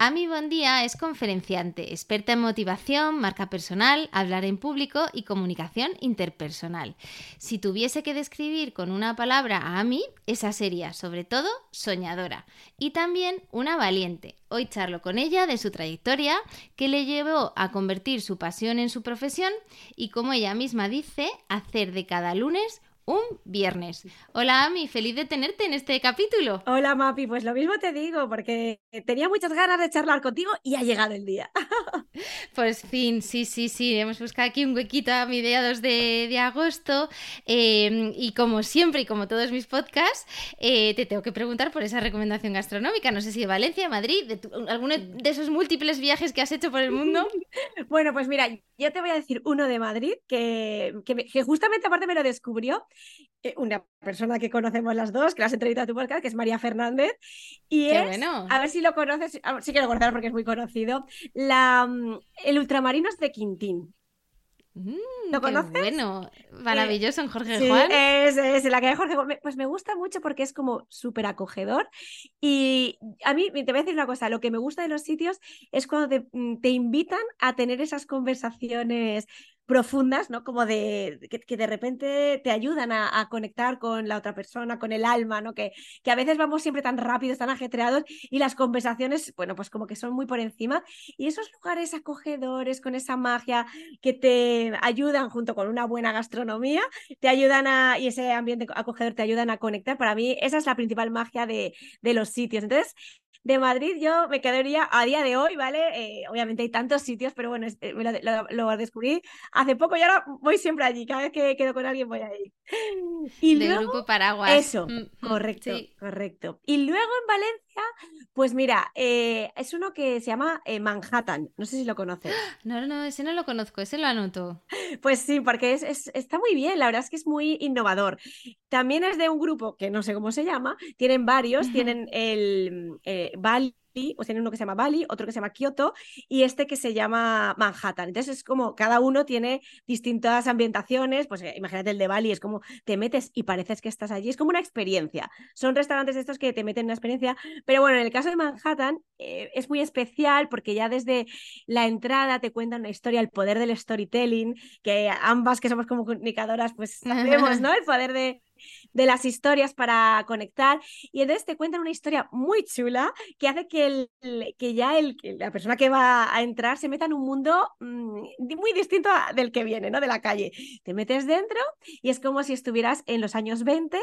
Ami Bondía es conferenciante, experta en motivación, marca personal, hablar en público y comunicación interpersonal. Si tuviese que describir con una palabra a Ami, esa sería sobre todo soñadora y también una valiente. Hoy charlo con ella de su trayectoria, que le llevó a convertir su pasión en su profesión y, como ella misma dice, hacer de cada lunes un viernes. Hola Ami, feliz de tenerte en este capítulo. Hola Mapi, pues lo mismo te digo, porque tenía muchas ganas de charlar contigo y ha llegado el día. pues fin, sí, sí, sí, hemos buscado aquí un huequito a mediados de, de agosto em, y como siempre y como todos mis podcasts, eh, te tengo que preguntar por esa recomendación gastronómica, no sé si de Valencia, Madrid, de alguno de esos múltiples viajes que has hecho por el mundo. bueno, pues mira, yo te voy a decir uno de Madrid que, que justamente aparte me lo descubrió una persona que conocemos las dos, que las entrevistado a tu podcast, que es María Fernández. Y es, bueno. a ver si lo conoces, sí que lo conoces porque es muy conocido, la, mm, el Ultramarinos de Quintín. Mm, ¿Lo conoces? Bueno, maravilloso en Jorge Juan. Es, es la que Jorge Juan. Pues me gusta mucho porque es como súper acogedor. Y a mí, te voy a decir una cosa, lo que me gusta de los sitios es cuando te, mm, te invitan a tener esas conversaciones profundas, ¿no? Como de que, de repente te ayudan a, conectar con la otra persona, con el alma, ¿no? Que, que a veces vamos siempre tan rápidos, tan ajetreados y las conversaciones, bueno, pues como que son muy por encima. Y esos lugares acogedores, con esa magia que te ayudan junto con una buena gastronomía, te ayudan a, y ese ambiente acogedor te ayudan a conectar. Para mí esa es la principal magia de, de los sitios. Entonces, de Madrid yo me quedaría a día de hoy, ¿vale? Eh, obviamente hay tantos sitios, pero bueno, eh, lo, descubrí hace poco y ahora voy siempre allí. Cada vez que quedo con alguien voy a ir. Y de Grupo Paraguas. Eso, mm, mm, correcto, correcto. Y luego en Valencia, pues mira, eh, es uno que se llama Manhattan. No sé si lo conoces. No, no, ese no lo conozco, ese lo anoto. Pues sí, porque es, está muy bien, la verdad es que es muy innovador. También es de un grupo que no sé cómo se llama, tienen varios, tienen el Bali o tiene uno que se llama Bali, otro que se llama Kioto y este que se llama Manhattan. Entonces es como cada uno tiene distintas ambientaciones, pues eh, imagínate el de Bali, es como te metes y pareces que estás allí, es como una experiencia. Son restaurantes de estos que te meten en una experiencia, pero bueno, en el caso de Manhattan eh, es muy especial porque ya desde la entrada te cuentan una historia, el poder del storytelling, que ambas que somos como comunicadoras pues sabemos, ¿no? El poder de, de las historias para conectar. Y entonces te cuentan una historia muy chula que hace que, el, que ya el, la persona que va a entrar se meta en un mundo mm, muy distinto del que viene, ¿no? De la calle. Te metes dentro y es como si estuvieras en los años 20.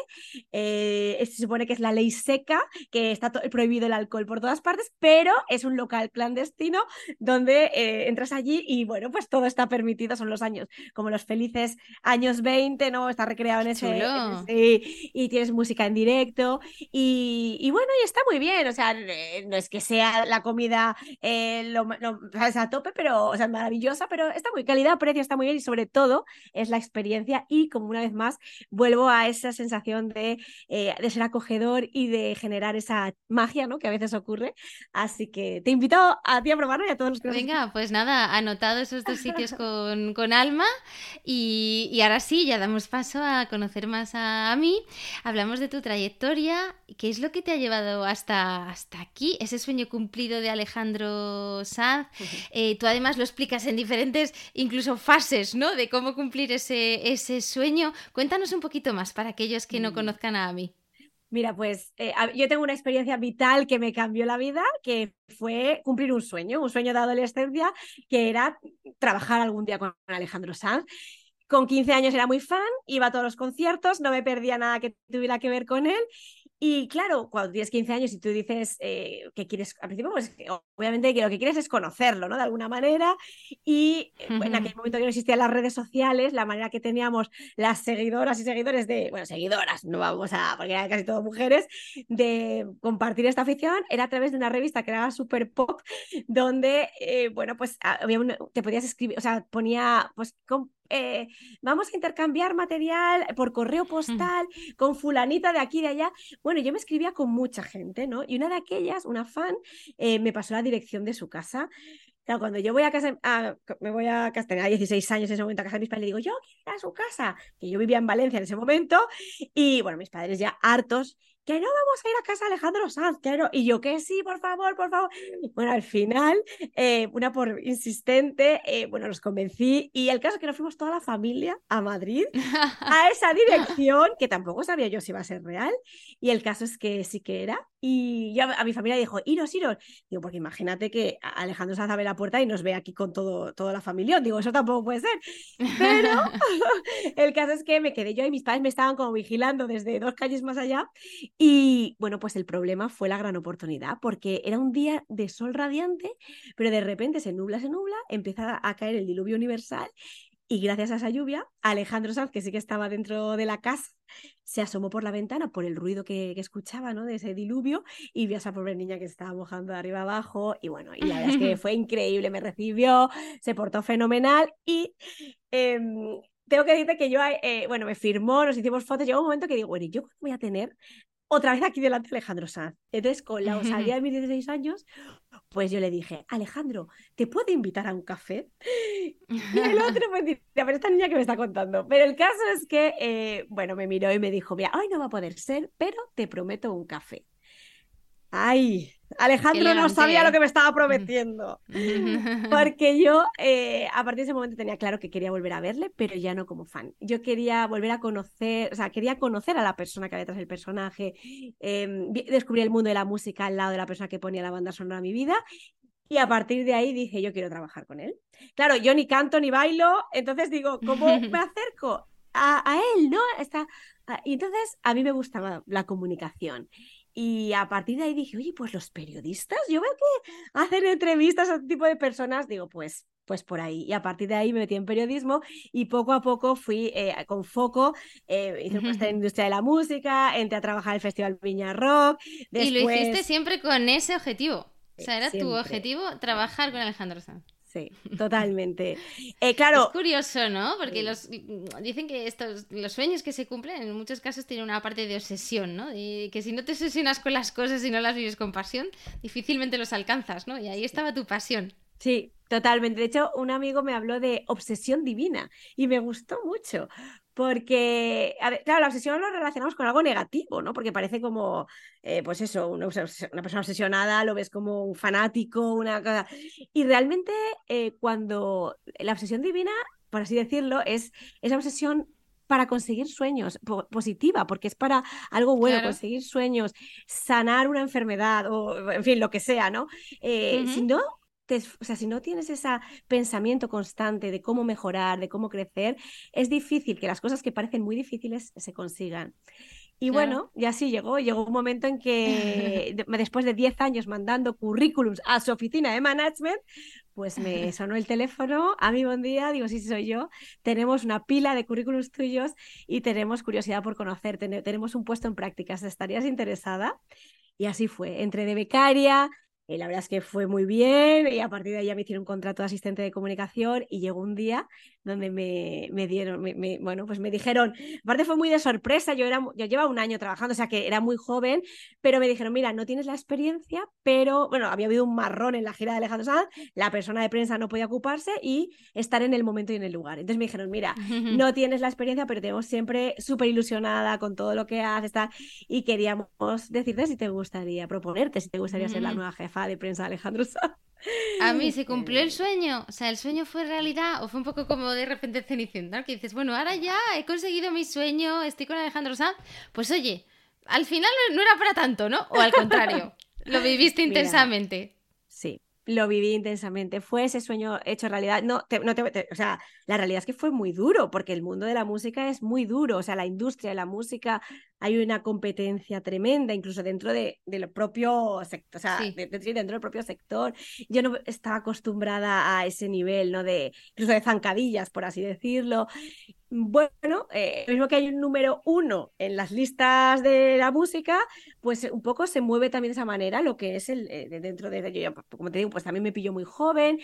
Eh, se supone que es la ley seca, que está prohibido el alcohol por todas partes, pero es un local clandestino donde eh, entras allí y bueno, pues todo está permitido. Son los años, como los felices años 20, ¿no? Está recreado en ese, y tienes música en directo y, bueno, y está muy bien, o sea, eh, no es que sea la comida eh, lo, a tope, pero, o sea, maravillosa, pero está muy calidad, precio, está muy bien y sobre todo es la experiencia y como una vez más vuelvo a esa sensación de, eh, de ser acogedor y de generar esa magia, ¿no? Que a veces ocurre, así que te invito a ti a probarlo y a todos los que Venga, pues nada, anotado esos dos sitios con, con Alma y, y ahora sí, ya damos paso a conocer más a a hablamos de tu trayectoria, qué es lo que te ha llevado hasta, hasta aquí, ese sueño cumplido de Alejandro Sanz. Eh, tú además lo explicas en diferentes, incluso fases, ¿no? De cómo cumplir ese, ese sueño. Cuéntanos un poquito más para aquellos que no mm. conozcan a mí. Mira, pues eh, yo tengo una experiencia vital que me cambió la vida, que fue cumplir un sueño, un sueño de adolescencia, que era trabajar algún día con Alejandro Sanz. Con 15 años era muy fan, iba a todos los conciertos, no me perdía nada que tuviera que ver con él y claro, cuando tienes 15 años y tú dices eh, que quieres, al principio, pues obviamente que lo que quieres es conocerlo, ¿no? De alguna manera. Y eh, en aquel momento que no existían las redes sociales, la manera que teníamos las seguidoras y seguidores de, bueno, seguidoras, no vamos a, porque eran casi todas mujeres, de compartir esta afición, era a través de una revista que era Super Pop, donde, eh, bueno, pues había te podías escribir, o sea, ponía, pues, eh, vamos a intercambiar material por correo postal con fulanita de aquí y de allá. Bueno, yo me escribía con mucha gente, ¿no? Y una de aquellas, una fan, eh, me pasó la dirección de su casa. Claro, cuando yo voy a casa, me voy a casa, tenía 16 años en ese momento a casa de mis padres, le digo, yo quiero ir a su casa, que yo vivía en Valencia en ese momento, y bueno, mis padres ya hartos, que no vamos a ir a casa Alejandro Sanz, que no. Y yo que sí, por favor, por favor. Bueno, al final, eh, una por insistente, eh, bueno, los convencí y el caso es que nos fuimos toda la familia a Madrid, a esa dirección, que tampoco sabía yo si iba a ser real, y el caso es que sí que era. Y yo a mi familia dijo, iros, iros. Digo, porque imagínate que Alejandro Sanz abre la puerta y nos ve aquí con todo, toda la familia. Digo, eso tampoco puede ser. Pero el caso es que me quedé yo y mis padres me estaban como vigilando desde dos calles más allá y bueno, pues el problema fue la gran oportunidad, porque era un día de sol radiante, pero de repente se nubla, se nubla, empieza a caer el diluvio universal y gracias a esa lluvia, Alejandro Sanz, que sí que estaba dentro de la casa, se asomó por la ventana por el ruido que, escuchaba, ¿no? De ese diluvio y vio a esa pobre niña que estaba mojando de arriba abajo y bueno, y la verdad es que fue increíble, me recibió, se portó fenomenal y em, tengo que decirte que yo, eh, bueno, me firmó, nos hicimos fotos, llegó un momento que digo, bueno, ¿yo voy a tener otra vez aquí delante Alejandro Sanz. Entonces, con la osadía de mis 16 años, pues yo le dije, Alejandro, ¿te puedo invitar a un café? Y el otro pues dice, pero esta niña que me está contando. Pero el caso es que, eh, bueno, me miró y me dijo, mira, hoy no va a poder ser, pero te prometo un café. Ay, Alejandro no sabía lo que me estaba prometiendo. Porque yo eh, a partir de ese momento tenía claro que quería volver a verle, pero ya no como fan. Yo quería volver a conocer, o sea, quería conocer a la persona que había detrás del personaje. Eh, descubrí el mundo de la música al lado de la persona que ponía la banda sonora a mi vida. Y a partir de ahí dije, yo quiero trabajar con él. Claro, yo ni canto ni bailo, entonces digo, ¿cómo me acerco a, a él? ¿No? Está... Y entonces a mí me gustaba la comunicación. Y a partir de ahí dije, oye, pues los periodistas, yo veo que hacen entrevistas a este tipo de personas, digo, pues, pues por ahí. Y a partir de ahí me metí en periodismo y poco a poco fui eh, con foco, eh, hice un en la industria de la música, entré a trabajar en el Festival Viña Rock. Y lo hiciste siempre con ese objetivo. O sea, era tu objetivo trabajar con Alejandro Sanz. Sí, totalmente. Eh, claro. Es curioso, ¿no? Porque los, dicen que estos, los sueños que se cumplen en muchos casos tienen una parte de obsesión, ¿no? Y que si no te obsesionas con las cosas y no las vives con pasión, difícilmente los alcanzas, ¿no? Y ahí estaba tu pasión. Sí, totalmente. De hecho, un amigo me habló de obsesión divina y me gustó mucho, porque, claro, la obsesión lo relacionamos con algo negativo, ¿no? Porque parece como, eh, pues eso, una, persona obsesionada, lo ves como un fanático, una cosa. Y realmente, eh, cuando la obsesión divina, por así decirlo, es esa obsesión para conseguir sueños, positiva, porque es para algo bueno, conseguir sueños, sanar una enfermedad o, en fin, lo que sea, ¿no? Eh, si no, o sea, si no tienes ese pensamiento constante de cómo mejorar, de cómo crecer, es difícil que las cosas que parecen muy difíciles se consigan. Y bueno, ya sí llegó, llegó un momento en que después de 10 años mandando currículums a su oficina de management, pues me sonó el teléfono, a mi buen día, digo, sí, sí, soy yo, tenemos una pila de currículums tuyos y tenemos curiosidad por conocerte, tenemos un puesto en prácticas, ¿estarías interesada? Y así fue, entre de becaria, y la verdad es que fue muy bien y a partir de ahí me hicieron un contrato de asistente de comunicación y llegó un día donde me, me dieron, me, bueno, pues me dijeron, aparte fue muy de sorpresa, yo, era, yo llevaba un año trabajando, o sea que era muy joven, pero me dijeron, mira, no tienes la experiencia, pero bueno, había habido un marrón en la gira de Alejandro Sanz, la persona de prensa no podía ocuparse y estar en el momento y en el lugar. Entonces me dijeron, mira, no tienes la experiencia, pero tenemos siempre súper ilusionada con todo lo que haces y queríamos decirte si te gustaría proponerte, si te gustaría ser la nueva jefa de prensa de Alejandro Sanz. A mí se cumplió el sueño, o sea, el sueño fue realidad o fue un poco como de repente Cenicienta, que dices, bueno, ahora ya he conseguido mi sueño, estoy con Alejandro Sanz, pues oye, al final no era para tanto, ¿no? O al contrario, lo viviste intensamente. Sí, lo viví intensamente. Fue ese sueño hecho realidad. No, no te, o sea, la realidad es que fue muy duro, porque el mundo de la música es muy duro. O sea, la industria de la música hay una competencia tremenda, incluso dentro de, del propio sector, o sea, dentro del propio sector. Yo no estaba acostumbrada a ese nivel, ¿no? De, incluso de zancadillas, por así decirlo. Bueno, eh, mismo que hay un número uno en las listas de la música, pues un poco se mueve también de esa manera lo que es el eh, dentro de yo, como te digo, pues también me pilló muy joven,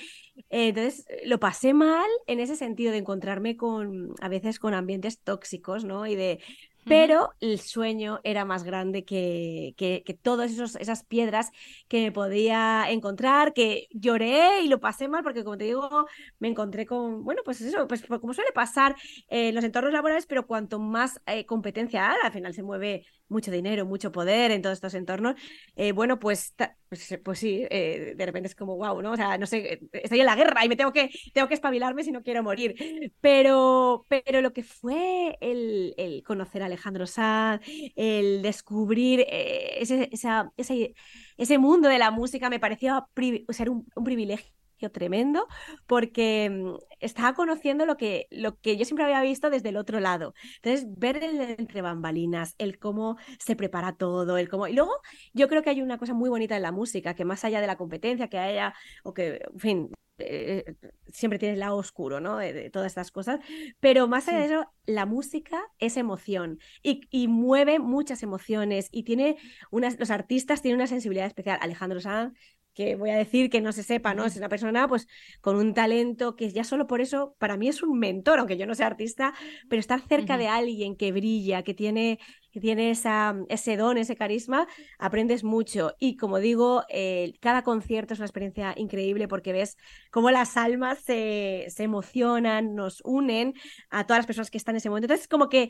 eh, entonces lo pasé mal en ese sentido de encontrarme con a veces con ambientes tóxicos, ¿no? Y de pero el sueño era más grande que, que, que todas esas piedras que me podía encontrar, que lloré y lo pasé mal porque, como te digo, me encontré con, bueno, pues eso, pues, como suele pasar en los entornos laborales, pero cuanto más eh, competencia hay, al final se mueve mucho dinero, mucho poder en todos estos entornos, eh, bueno, pues, pues, pues, sí, eh, de repente es como, wow, ¿no? O sea, no sé, estoy en la guerra y me tengo que, tengo que espabilarme si no quiero morir. Pero, pero lo que fue el, el conocer a Alejandro Sanz, el descubrir eh, ese, ese, ese, mundo de la música me pareció ser un privilegio tremendo porque mm, estaba conociendo lo que, lo que yo siempre había visto desde el otro lado. Entonces, ver el entre bambalinas, el cómo se prepara todo, el cómo... Y luego yo creo que hay una cosa muy bonita en la música, que más allá de la competencia que haya, o que, en fin, eh, siempre tiene el lado oscuro, ¿no? De, todas estas cosas. Pero más allá de eso, la música es emoción y, y, mueve muchas emociones y tiene unas, los artistas tienen una sensibilidad especial. Alejandro Sanz que voy a decir que no se sepa, ¿no? Es una persona pues con un talento que ya solo por eso para mí es un mentor, aunque yo no sea artista, pero estar cerca de alguien que brilla, que tiene que tiene esa, ese don, ese carisma, aprendes mucho. Y como digo, eh, cada concierto es una experiencia increíble porque ves cómo las almas se, se, emocionan, nos unen a todas las personas que están en ese momento. Entonces, como que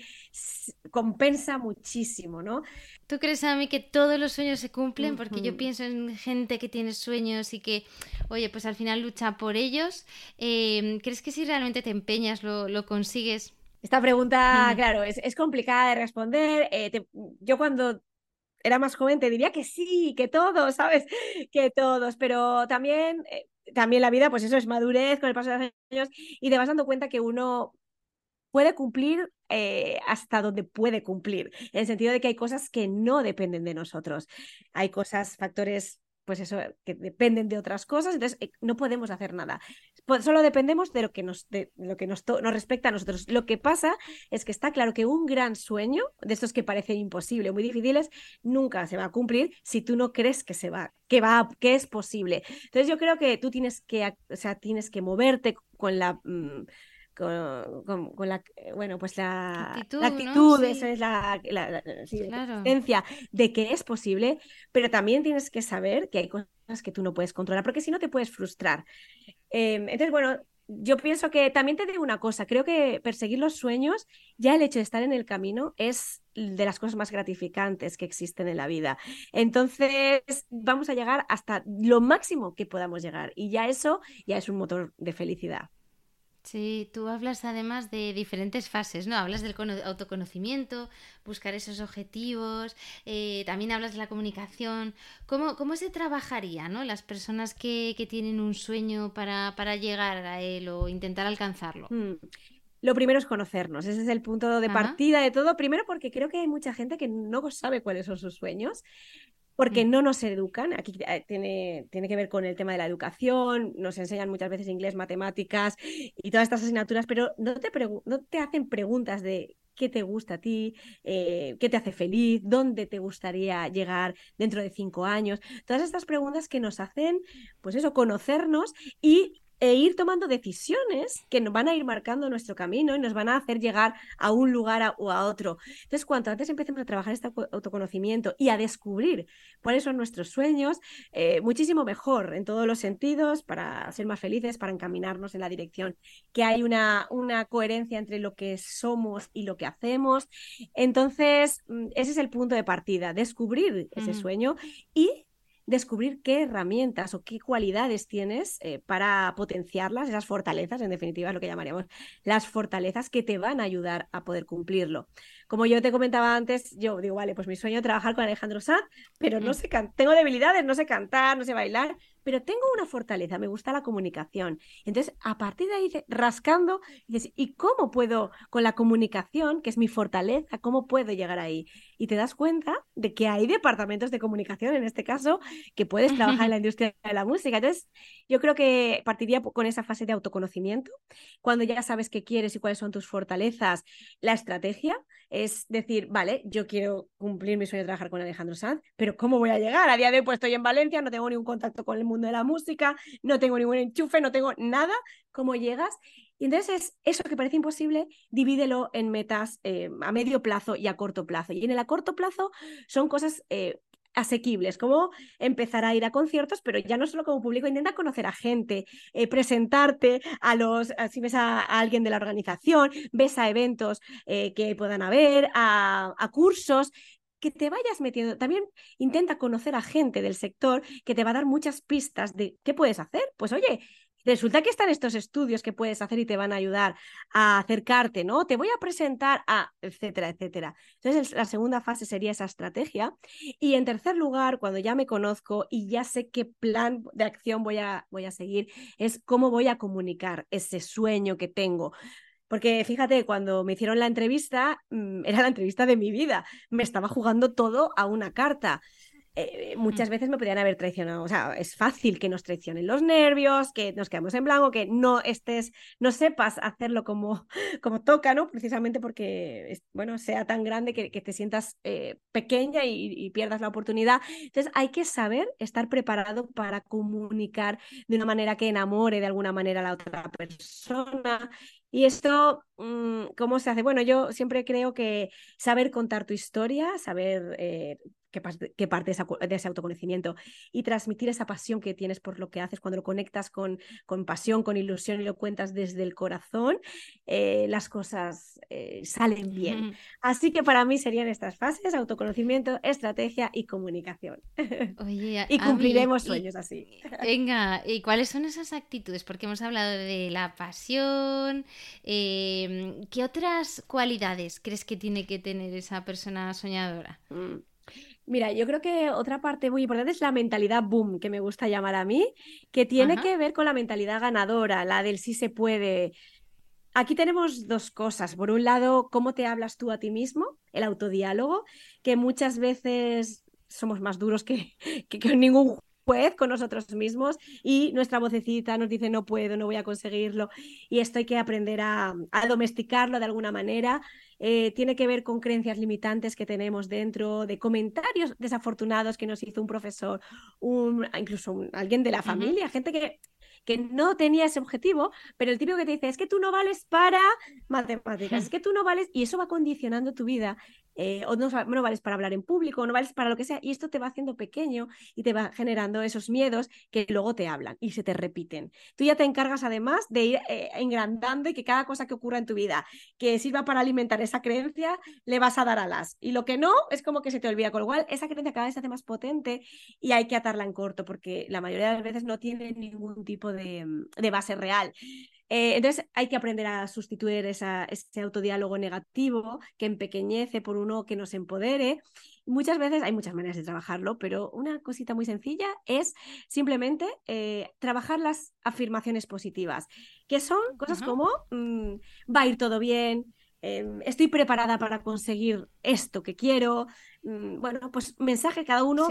compensa muchísimo, ¿no? ¿Tú crees a mí que todos los sueños se cumplen? Porque yo pienso en gente que tiene sueños y que, oye, pues al final lucha por ellos. Eh, ¿Crees que si realmente te empeñas lo, lo consigues? Esta pregunta, claro, es, complicada de responder. Eh, yo cuando era más joven te diría que sí, que todos, ¿sabes? Que todos, pero también, eh, también la vida, pues eso es madurez con el paso de los años y te vas dando cuenta que uno puede cumplir eh, hasta donde puede cumplir, en el sentido de que hay cosas que no dependen de nosotros. Hay cosas, factores pues eso, que dependen de otras cosas, entonces eh, no podemos hacer nada. Pues solo dependemos de lo que, nos, de lo que nos, nos respecta a nosotros. Lo que pasa es que está claro que un gran sueño, de estos que parecen imposibles, muy difíciles, nunca se va a cumplir si tú no crees que se va, que va, que es posible. Entonces yo creo que tú tienes que, o sea, tienes que moverte con la... Mm, con, la, eh, bueno, pues la actitud, esa es la, la, de que es posible, pero también tienes que saber que hay cosas que tú no puedes controlar, porque si no te puedes frustrar. Em, entonces, bueno, yo pienso que también te digo una cosa, creo que perseguir los sueños, ya el hecho de estar en el camino es de las cosas más gratificantes que existen en la vida. Entonces, vamos a llegar hasta lo máximo que podamos llegar y ya eso ya es un motor de felicidad. Sí, tú hablas además de diferentes fases, ¿no? Hablas del autoconocimiento, buscar esos objetivos, eh, también hablas de la comunicación. ¿Cómo, cómo se trabajaría, ¿no? Las personas que, que tienen un sueño para, para, llegar a él o intentar alcanzarlo. Mm. Lo primero es conocernos, ese es el punto de partida de todo. Primero porque creo que hay mucha gente que no sabe cuáles son sus sueños porque mm. no nos educan. Aquí eh, tiene, tiene que ver con el tema de la educación, nos enseñan muchas veces inglés, matemáticas y todas estas asignaturas, pero no te, no te hacen preguntas de qué te gusta a ti, eh, qué te hace feliz, dónde te gustaría llegar dentro de cinco años. Todas estas preguntas que nos hacen, pues eso, conocernos y e ir tomando decisiones que nos van a ir marcando nuestro camino y nos van a hacer llegar a un lugar o a otro. Entonces, cuanto antes empecemos a trabajar este autoconocimiento y a descubrir cuáles son nuestros sueños, eh, muchísimo mejor en todos los sentidos para ser más felices, para encaminarnos en la dirección, que hay una, una coherencia entre lo que somos y lo que hacemos. Entonces, mm, ese es el punto de partida, descubrir ese sueño y descubrir qué herramientas o qué cualidades tienes eh, para potenciarlas, esas fortalezas, en definitiva es lo que llamaríamos las fortalezas que te van a ayudar a poder cumplirlo. Como yo te comentaba antes, yo digo, vale, pues mi sueño es trabajar con Alejandro Sanz, pero no mm. sé, tengo debilidades, no sé cantar, no sé bailar, pero tengo una fortaleza, me gusta la comunicación. Entonces, a partir de ahí, rascando, dices, ¿y cómo puedo, con la comunicación, que es mi fortaleza, cómo puedo llegar ahí? Y te das cuenta de que hay departamentos de comunicación, en este caso, que puedes trabajar en la industria de la música. Entonces, yo creo que partiría con esa fase de autoconocimiento, cuando ya sabes qué quieres y cuáles son tus fortalezas, la estrategia, es decir, vale, yo quiero cumplir mi sueño de trabajar con Alejandro Sanz, pero ¿cómo voy a llegar? A día de hoy pues, estoy en Valencia, no tengo ningún contacto con el mundo de la música, no tengo ningún enchufe, no tengo nada. ¿Cómo llegas? Y entonces eso que parece imposible, divídelo en metas eh, a medio plazo y a corto plazo. Y en el a corto plazo son cosas eh, asequibles, como empezar a ir a conciertos, pero ya no solo como público, intenta conocer a gente, eh, presentarte a los, si ves a, alguien de la organización, ves a eventos que puedan haber, a, a cursos, que te vayas metiendo. También intenta conocer a gente del sector que te va a dar muchas pistas de qué puedes hacer. Pues oye, Resulta que están estos estudios que puedes hacer y te van a ayudar a acercarte, ¿no? Te voy a presentar a, etcétera, etcétera. Entonces, la segunda fase sería esa estrategia. Y en tercer lugar, cuando ya me conozco y ya sé qué plan de acción voy a, voy a seguir, es cómo voy a comunicar ese sueño que tengo. Porque fíjate, cuando me hicieron la entrevista, mm, era la entrevista de mi vida. Me estaba jugando todo a una carta. Eh, muchas veces me podrían haber traicionado. O sea, es fácil que nos traicionen los nervios, que nos quedemos en blanco, que no estés, no sepas hacerlo como, como toca, ¿no? Precisamente porque, bueno, sea tan grande que, te sientas eh, pequeña y, pierdas la oportunidad. Entonces, hay que saber estar preparado para comunicar de una manera que enamore de alguna manera a la otra persona. Y esto, mm, ¿cómo se hace? Bueno, yo siempre creo que saber contar tu historia, saber eh, que, parte de, ese autoconocimiento y transmitir esa pasión que tienes por lo que haces cuando lo conectas con, con pasión, con ilusión y lo cuentas desde el corazón, eh, las cosas eh, salen bien. Así que para mí serían estas fases, autoconocimiento, estrategia y comunicación. y cumpliremos sueños así. Venga, ¿y cuáles son esas actitudes? Porque hemos hablado de la pasión. Em, ¿Qué otras cualidades crees que tiene que tener esa persona soñadora? Mm. Mira, yo creo que otra parte muy importante es la mentalidad boom, que me gusta llamar a mí, que tiene que ver con la mentalidad ganadora, la del sí se puede. Aquí tenemos dos cosas. Por un lado, cómo te hablas tú a ti mismo, el autodiálogo, que muchas veces somos más duros que, que, ningún juez con nosotros mismos y nuestra vocecita nos dice no puedo, no voy a conseguirlo y esto hay que aprender a, a domesticarlo de alguna manera. Eh, tiene que ver con creencias limitantes que tenemos dentro, de comentarios desafortunados que nos hizo un profesor, un, incluso alguien de la familia, gente que que no tenía ese objetivo, pero el tipo que te dice es que tú no vales para matemáticas, es que tú no vales, y eso va condicionando tu vida, eh, o no, vales para hablar en público, o no vales para lo que sea, y esto te va haciendo pequeño y te va generando esos miedos que luego te hablan y se te repiten. Tú ya te encargas además de ir eh, engrandando y que cada cosa que ocurra en tu vida que sirva para alimentar esa creencia, le vas a dar alas. Y lo que no, es como que se te olvida. Con lo cual, esa creencia cada vez se hace más potente y hay que atarla en corto, porque la mayoría de las veces no tiene ningún tipo Mm, de, base real. Eh, entonces hay que aprender a sustituir esa, ese autodiálogo negativo que empequeñece por uno que nos empodere. Muchas veces hay muchas maneras de trabajarlo, pero una cosita muy sencilla es simplemente eh, trabajar las afirmaciones positivas, que son cosas como mm, va a ir todo bien, em, estoy preparada para conseguir esto que quiero. Mm, bueno, pues mensaje cada uno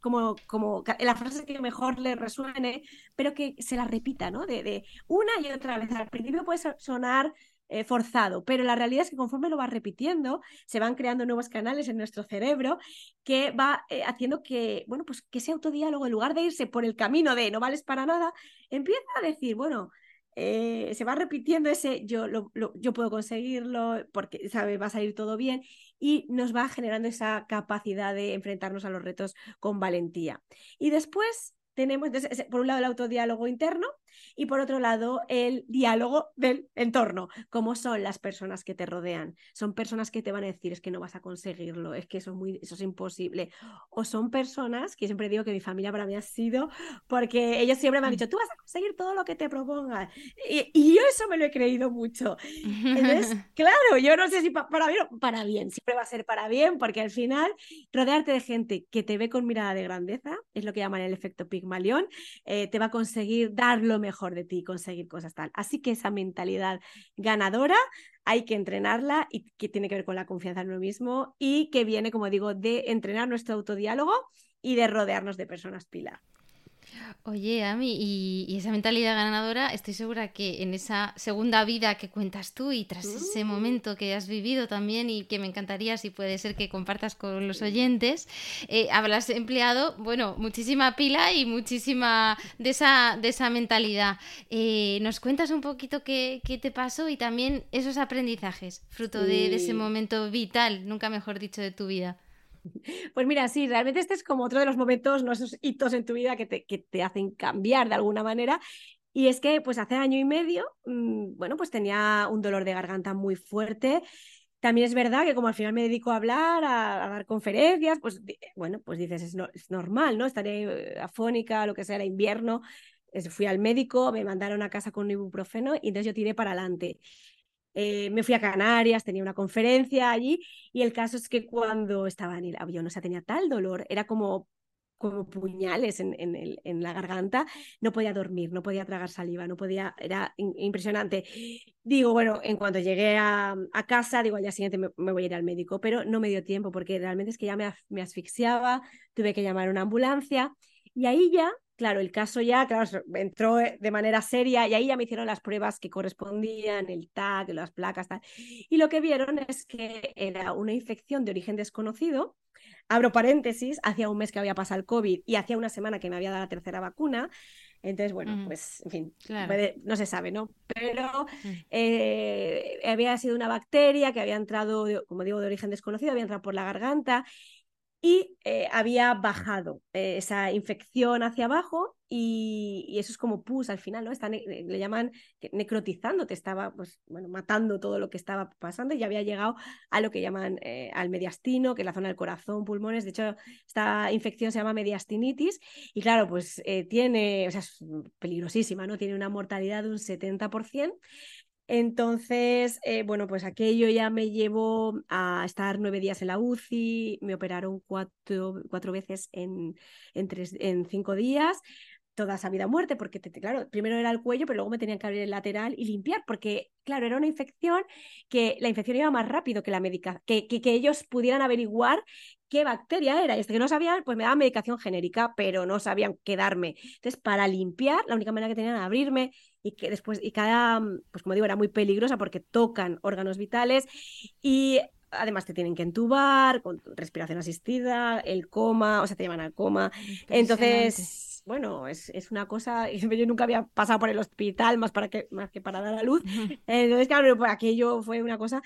como, como la frase que mejor le resuene, pero que se la repita, ¿no? De, de una y otra vez. Al principio puede sonar eh, forzado, pero la realidad es que conforme lo vas repitiendo, se van creando nuevos canales en nuestro cerebro que va eh, haciendo que, bueno, pues que ese autodiálogo, en lugar de irse por el camino de no vales para nada, empieza a decir, bueno, eh, se va repitiendo ese yo, yo puedo conseguirlo porque sabe, va a salir todo bien y nos va generando esa capacidad de enfrentarnos a los retos con valentía. Y después tenemos, por un lado, el autodiálogo interno y por otro lado, el diálogo del entorno. ¿Cómo son las personas que te rodean? Son personas que te van a decir, es que no vas a conseguirlo, es que eso es, muy, eso es imposible. O son personas, que siempre digo que mi familia para mí ha sido, porque ellos siempre me han dicho, tú vas a conseguir todo lo que te propongas. Y, yo eso me lo he creído mucho. Entonces, claro, yo no sé si para bien o para bien, siempre va a ser para bien, porque al final rodearte de gente que te ve con mirada de grandeza es lo que llaman el efecto Pig Pigmalión, eh, te va a conseguir dar lo mejor de ti, conseguir cosas tal. Así que esa mentalidad ganadora hay que entrenarla y que tiene que ver con la confianza en uno mismo y que viene, como digo, de entrenar nuestro autodiálogo y de rodearnos de personas pilar. Oye, Ami, y, y, esa mentalidad ganadora, estoy segura que en esa segunda vida que cuentas tú y tras ese mm. momento que has vivido también y que me encantaría si puede ser que compartas con los oyentes, eh, habrás empleado, bueno, muchísima pila y muchísima de esa, de esa mentalidad. Eh, ¿Nos cuentas un poquito qué, qué, te pasó y también esos aprendizajes, fruto de ese momento vital, nunca mejor dicho, de tu vida? Pues mira, sí, realmente este es como otro de los momentos, no esos hitos en tu vida que te, que te hacen cambiar de alguna manera. Y es que pues hace año y medio, mm, bueno, pues tenía un dolor de garganta muy fuerte. También es verdad que como al final me dedico a hablar, a, dar conferencias, pues bueno, pues dices, es, normal, ¿no? Estaré eh, afónica, lo que sea, era invierno. Fui al médico, me mandaron a casa con un ibuprofeno y entonces yo tiré para adelante. Eh, me fui a Canarias, tenía una conferencia allí y el caso es que cuando estaba en el avión, o sea, tenía tal dolor, era como, como puñales en, en, el, en la garganta, no podía dormir, no podía tragar saliva, no podía, era impresionante. Digo, bueno, en cuanto llegué a, casa, digo, al día siguiente me, voy a ir al médico, pero no me dio tiempo porque realmente es que ya me, me asfixiaba, tuve que llamar a una ambulancia y ahí ya claro, el caso ya, claro, entró eh, de manera seria y ahí ya me hicieron las pruebas que correspondían, el TAC, las placas, tal. Y lo que vieron es que era una infección de origen desconocido. Abro paréntesis, hacía un mes que había pasado el COVID y hacía una semana que me había dado la tercera vacuna. Entonces, bueno, pues, en fin, no se sabe, ¿no? Pero mm. eh, había sido una bacteria que había entrado, como digo, de origen desconocido, había entrado por la garganta y eh, había bajado eh, esa infección hacia abajo y, eso es como pus al final, ¿no? le llaman necrotizando, te estaba pues, bueno, matando todo lo que estaba pasando y ya había llegado a lo que llaman eh, al mediastino, que es la zona del corazón, pulmones. De hecho, esta infección se llama mediastinitis y claro, pues tiene, o sea, es peligrosísima, ¿no? Tiene una mortalidad de un 70%. Entonces, eh, bueno, pues aquello ya me llevó a estar nueve días en la UCI, me operaron cuatro, cuatro veces en, en, en cinco días, toda esa vida muerte, porque, claro, primero era el cuello, pero luego me tenían que abrir el lateral y limpiar, porque, claro, era una infección que la infección iba más rápido que la médica, que, que, que ellos pudieran averiguar qué bacteria era. Y hasta que no sabían, pues me daban medicación genérica, pero no sabían qué darme. Entonces, para limpiar, la única manera que tenían era abrirme y que después, y cada, pues como digo, era muy peligrosa porque tocan órganos vitales y además te tienen que entubar con respiración asistida, el coma, o sea, te llevan al coma. Entonces bueno, es, es, una cosa, yo nunca había pasado por el hospital más, para que, más que para dar a luz, entonces claro, pues aquello fue una cosa.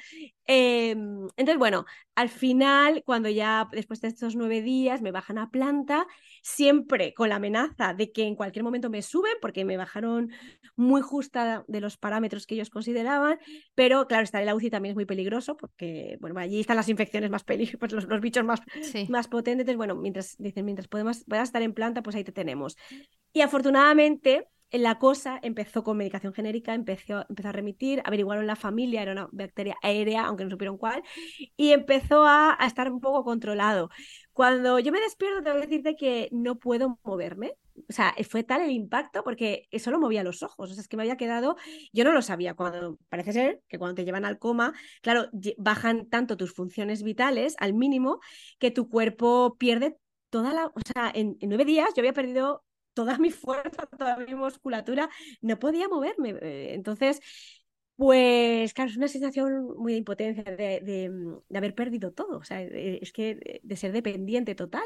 Em, entonces, bueno, al final, cuando ya después de estos nueve días me bajan a planta, siempre con la amenaza de que en cualquier momento me suben, porque me bajaron muy justa de los parámetros que ellos consideraban, pero claro, estar en la UCI también es muy peligroso, porque bueno, allí están las infecciones más peligrosas, pues los, los, bichos más, más potentes, bueno, mientras dicen, mientras podemos, puedas estar en planta, pues ahí te tenemos. Y afortunadamente la cosa empezó con medicación genérica, empezó, a remitir, averiguaron la familia, era una bacteria aérea, aunque no supieron cuál, y empezó a, estar un poco controlado. Cuando yo me despierto, tengo que decirte que no puedo moverme. O sea, fue tal el impacto porque solo movía los ojos. O sea, es que me había quedado. Yo no lo sabía. Cuando parece ser que cuando te llevan al coma, claro, bajan tanto tus funciones vitales al mínimo que tu cuerpo pierde toda la, o sea, en, nueve días yo había perdido toda mi fuerza, toda mi musculatura, no podía moverme. Eh, entonces, pues claro, es una sensación muy de impotencia, de, de, haber perdido todo. O sea, es que de ser dependiente total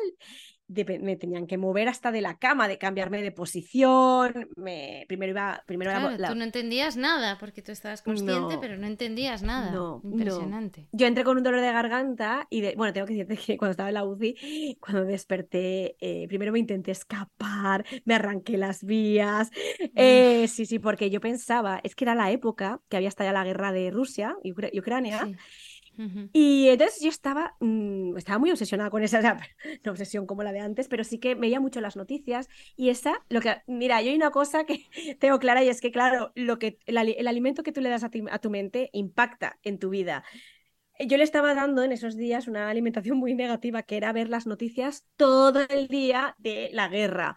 me tenían que mover hasta de la cama, de cambiarme de posición. Me, primero iba. Primero tú no entendías nada, porque tú estabas consciente, pero no entendías nada. No, Impresionante. Yo entré con un dolor de garganta y, de, bueno, tengo que decirte que cuando estaba en la UCI, cuando desperté, eh, primero me intenté escapar, me arranqué las vías. Eh, sí, sí, porque yo pensaba, es que era la época que había estallado la guerra de Rusia y, Ucrania. Y entonces yo estaba, mm, estaba muy obsesionada con esa, no obsesión como la de antes, pero sí que veía mucho las noticias y esa, lo que, mira, yo hay una cosa que tengo clara y es que, claro, lo que, el, alimento que tú le das a tu mente impacta en tu vida. Yo le estaba dando en esos días una alimentación muy negativa, que era ver las noticias todo el día de la guerra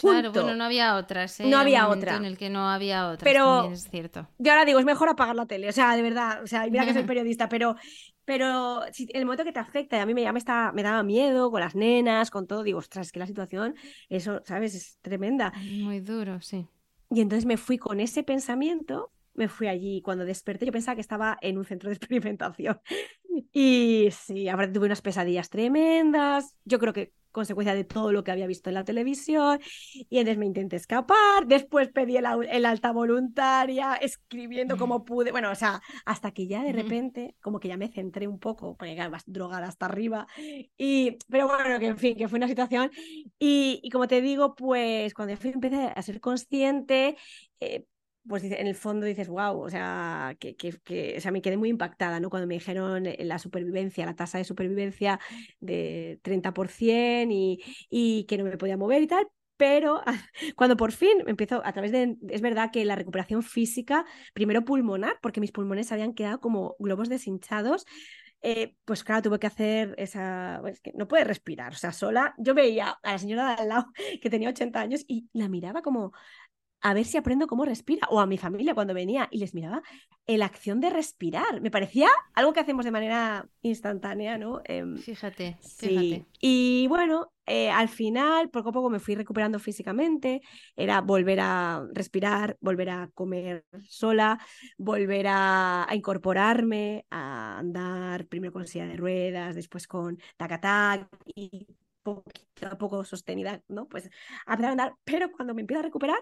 Claro, bueno, no había otras. ¿eh? No había otra. En el que no había otras. Pero es cierto. Yo ahora digo, es mejor apagar la tele. O sea, de verdad. O sea, mira que soy periodista, pero, pero si, el momento que te afecta, y a mí me, ya me, está, me daba miedo con las nenas, con todo, digo, ostras, es que la situación, eso, ¿sabes? Es tremenda. Muy duro, sí. Y entonces me fui con ese pensamiento me fui allí. Cuando desperté, yo pensaba que estaba en un centro de experimentación. Y sí, aparte tuve unas pesadillas tremendas. Yo creo que consecuencia de todo lo que había visto en la televisión. Y entonces me intenté escapar. Después pedí el, alta voluntaria, escribiendo como pude. Bueno, o sea, hasta que ya de repente, como que ya me centré un poco, porque claro, vas drogada hasta arriba. Y, pero bueno, que en fin, que fue una situación. Y, y como te digo, pues cuando empecé a ser consciente, eh, pues en el fondo dices, wow, o sea, que, que, o sea, me quedé muy impactada, ¿no? Cuando me dijeron eh, la supervivencia, la tasa de supervivencia de 30% y, y que no me podía mover y tal, pero cuando por fin empezó a través de, es verdad que la recuperación física, primero pulmonar, porque mis pulmones habían quedado como globos deshinchados, eh, pues claro, tuve que hacer esa, que no puede respirar, o sea, sola, yo veía a la señora de al lado que tenía 80 años y la miraba como, a ver si aprendo cómo respira. O a mi familia cuando venía y les miraba la acción de respirar. Me parecía algo que hacemos de manera instantánea, ¿no? Em, fíjate, sí. Y bueno, eh, al final, poco a poco me fui recuperando físicamente. Era volver a respirar, volver a comer sola, volver a, incorporarme, a andar primero con silla de ruedas, después con tacatac y poquito a poco sostenida, ¿no? Pues a empezar a andar, pero cuando me empiezo a recuperar,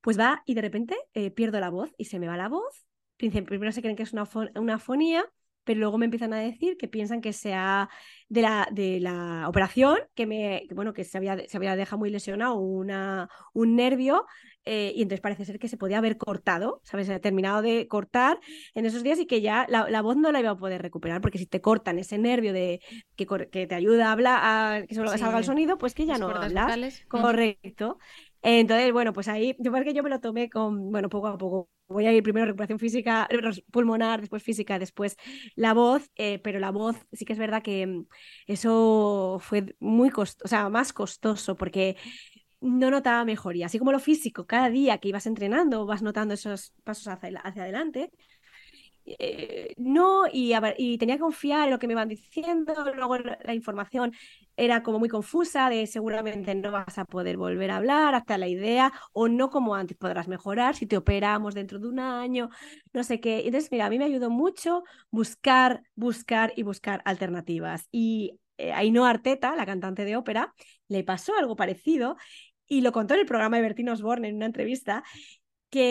pues va y de repente eh, pierdo la voz y se me va la voz. Primero se creen que es una, una fonía, pero luego me empiezan a decir que piensan que sea de la, de la operación, que me, bueno, que se había, se había dejado muy lesionado una, un nervio, eh, y entonces parece ser que se podía haber cortado, ¿sabes? Se ha terminado de cortar en esos días y que ya la, voz no la iba a poder recuperar, porque si te cortan ese nervio de que, que te ayuda a hablar, a que salga el sonido, pues que ya no hablas. Correcto. Entonces, bueno, pues ahí, yo que yo me lo tomé con, bueno, poco a poco. Voy a ir primero recuperación física, eh, pulmonar, después física, después la voz, eh, pero la voz sí que es verdad que mm, eso fue muy costoso, o sea, más costoso, porque no notaba mejoría. Así como lo físico, cada día que ibas entrenando vas notando esos pasos hacia, hacia adelante, eh, no, y, y, tenía que confiar en lo que me iban diciendo, luego la, información era como muy confusa, de seguramente no vas a poder volver a hablar, hasta la idea, o no como antes podrás mejorar si te operamos dentro de un año, no sé qué. Entonces, mira, a mí me ayudó mucho buscar, buscar y buscar alternativas. Y eh, Ainhoa Arteta, la cantante de ópera, le pasó algo parecido y lo contó en el programa de Bertín Osborne en una entrevista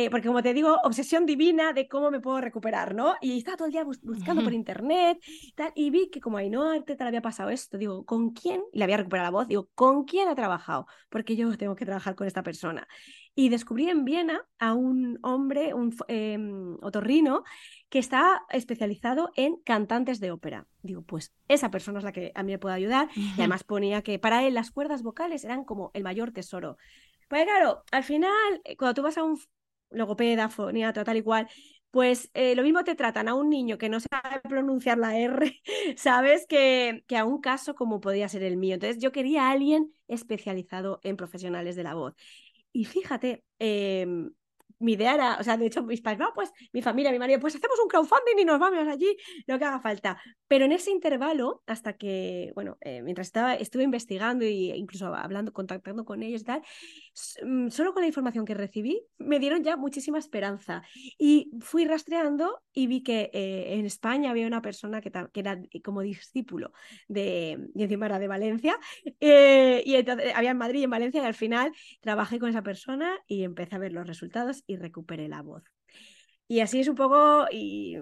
porque como te digo, obsesión divina de cómo me puedo recuperar, ¿no? Y estaba todo el día buscando por internet y tal, y vi que como Ainhoa Arteta le había pasado esto, digo, ¿con quién? Y le había recuperado la voz, digo, ¿con quién ha trabajado? Porque yo tengo que trabajar con esta persona. Y descubrí en Viena a un hombre, un em, otorrino, que está especializado en cantantes de ópera. Digo, pues esa persona es la que a mí me puede ayudar. Y además ponía que para él las cuerdas vocales eran como el mayor tesoro. Pues claro, al final, eh, cuando tú vas a un logopeda, foniatra, tal y cual, pues eh, lo mismo te tratan a un niño que no sabe pronunciar la R, ¿sabes? Que, que, a un caso como podía ser el mío. Entonces yo quería a alguien especializado en profesionales de la voz. Y fíjate, em, mi idea era, o sea, de hecho, mis padres, no, pues mi familia, mi marido, pues hacemos un crowdfunding y nos vamos allí, lo que haga falta. Pero en ese intervalo, hasta que, bueno, eh, mientras estaba, estuve investigando e incluso hablando, contactando con ellos y tal, mm, solo con la información que recibí, me dieron ya muchísima esperanza. Y fui rastreando y vi que eh, en España había una persona que, que, era como discípulo de, y encima era de Valencia, eh, y entonces había en Madrid y en Valencia, y al final trabajé con esa persona y empecé a ver los resultados y recuperé la voz. Y así es un poco, y,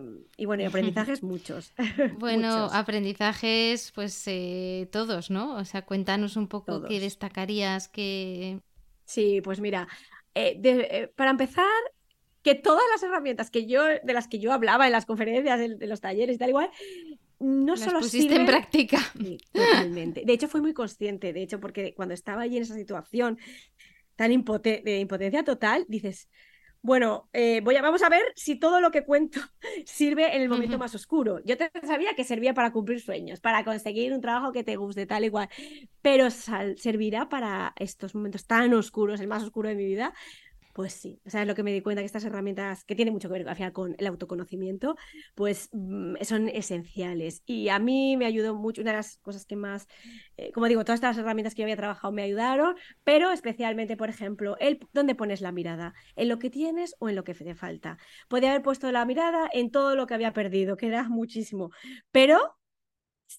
bueno, y aprendizajes muchos. Bueno, aprendizajes, pues eh, todos, ¿no? O sea, cuéntanos un poco qué destacarías, que... Sí, pues mira, eh, eh, para empezar, que todas las herramientas que yo, de las que yo hablaba en las conferencias, de, los talleres y tal igual, no las solo pusiste en práctica. totalmente. De hecho, fui muy consciente, de hecho, porque cuando estaba allí en esa situación tan de impotencia total, dices, Bueno, eh, voy a, vamos a ver si todo lo que cuento sirve en el momento más oscuro. Yo te sabía que servía para cumplir sueños, para conseguir un trabajo que te guste, tal y cual, pero servirá para estos momentos tan oscuros, el más oscuro de mi vida, pues sí, o sea, lo que me di cuenta que estas herramientas, que tienen mucho que ver con el autoconocimiento, pues mm, son esenciales. Y a mí me ayudó mucho, una de las cosas que más, eh, como digo, todas estas herramientas que yo había trabajado me ayudaron, pero especialmente, por ejemplo, el dónde pones la mirada, en lo que tienes o en lo que te falta. Podía haber puesto la mirada en todo lo que había perdido, que era muchísimo, pero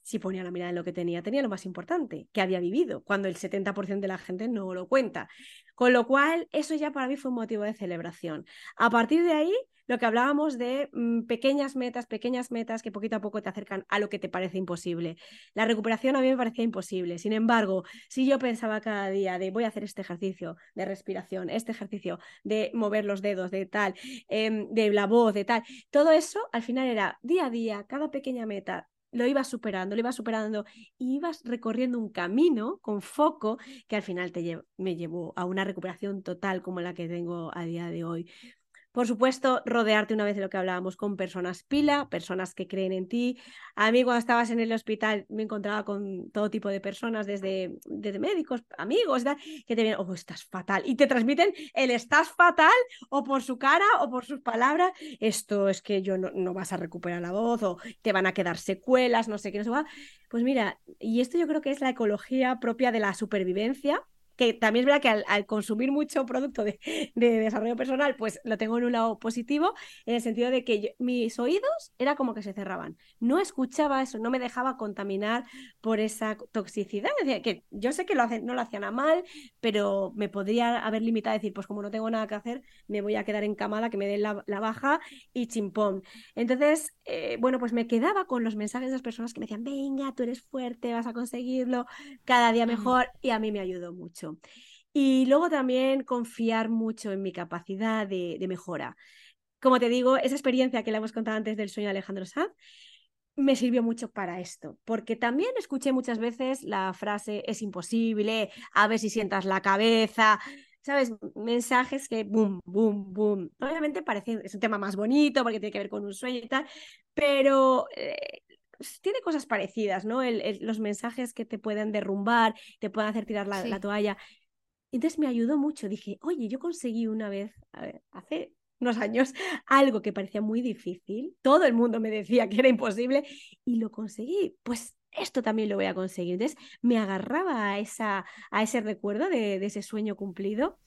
si ponía la mirada en lo que tenía, tenía lo más importante, que había vivido, cuando el 70% de la gente no lo cuenta. Con lo cual, eso ya para mí fue un motivo de celebración. A partir de ahí, lo que hablábamos de mm, pequeñas metas, pequeñas metas que poquito a poco te acercan a lo que te parece imposible. La recuperación a mí me parecía imposible. Sin embargo, si yo pensaba cada día de voy a hacer este ejercicio de respiración, este ejercicio de mover los dedos, de tal, em, de la voz, de tal, todo eso al final era día a día, cada pequeña meta, lo ibas superando, lo ibas superando y ibas recorriendo un camino con foco que al final te me llevó a una recuperación total como la que tengo a día de hoy. Por supuesto, rodearte una vez de lo que hablábamos con personas pila, personas que creen en ti. A mí cuando estabas en el hospital me encontraba con todo tipo de personas, desde, médicos, amigos, que te vienen, oh, estás fatal. Y te transmiten el estás fatal o por su cara o por sus palabras. Esto es que yo no, vas a recuperar la voz o te van a quedar secuelas, no sé qué, no sé. Pues mira, y esto yo creo que es la ecología propia de la supervivencia que también es verdad que al, consumir mucho producto de, desarrollo personal, pues lo tengo en un lado positivo, en el sentido de que mis oídos era como que se cerraban. No escuchaba eso, no me dejaba contaminar por esa toxicidad. que yo sé que lo hacen, no lo hacían a mal, pero me podría haber limitado a decir, pues como no tengo nada que hacer, me voy a quedar encamada, que me den la, baja y chimpón. Entonces, eh, bueno, pues me quedaba con los mensajes de las personas que me decían, venga, tú eres fuerte, vas a conseguirlo, cada día mejor, y a mí me ayudó mucho. Y luego también confiar mucho en mi capacidad de, mejora. Como te digo, esa experiencia que le hemos contado antes del sueño de Alejandro Sanz me sirvió mucho para esto, porque también escuché muchas veces la frase es imposible, a ver si sientas la cabeza, ¿sabes? Mensajes que boom, boom, boom. Obviamente parece, es un tema más bonito porque tiene que ver con un sueño y tal, pero eh, tiene cosas parecidas, ¿no? los mensajes que te pueden derrumbar, te pueden hacer tirar la, toalla. Entonces me ayudó mucho. Dije, oye, yo conseguí una vez, hace unos años, algo que parecía muy difícil. Todo el mundo me decía que era imposible y lo conseguí. Pues esto también lo voy a conseguir. Entonces me agarraba a, esa, a ese recuerdo de, de ese sueño cumplido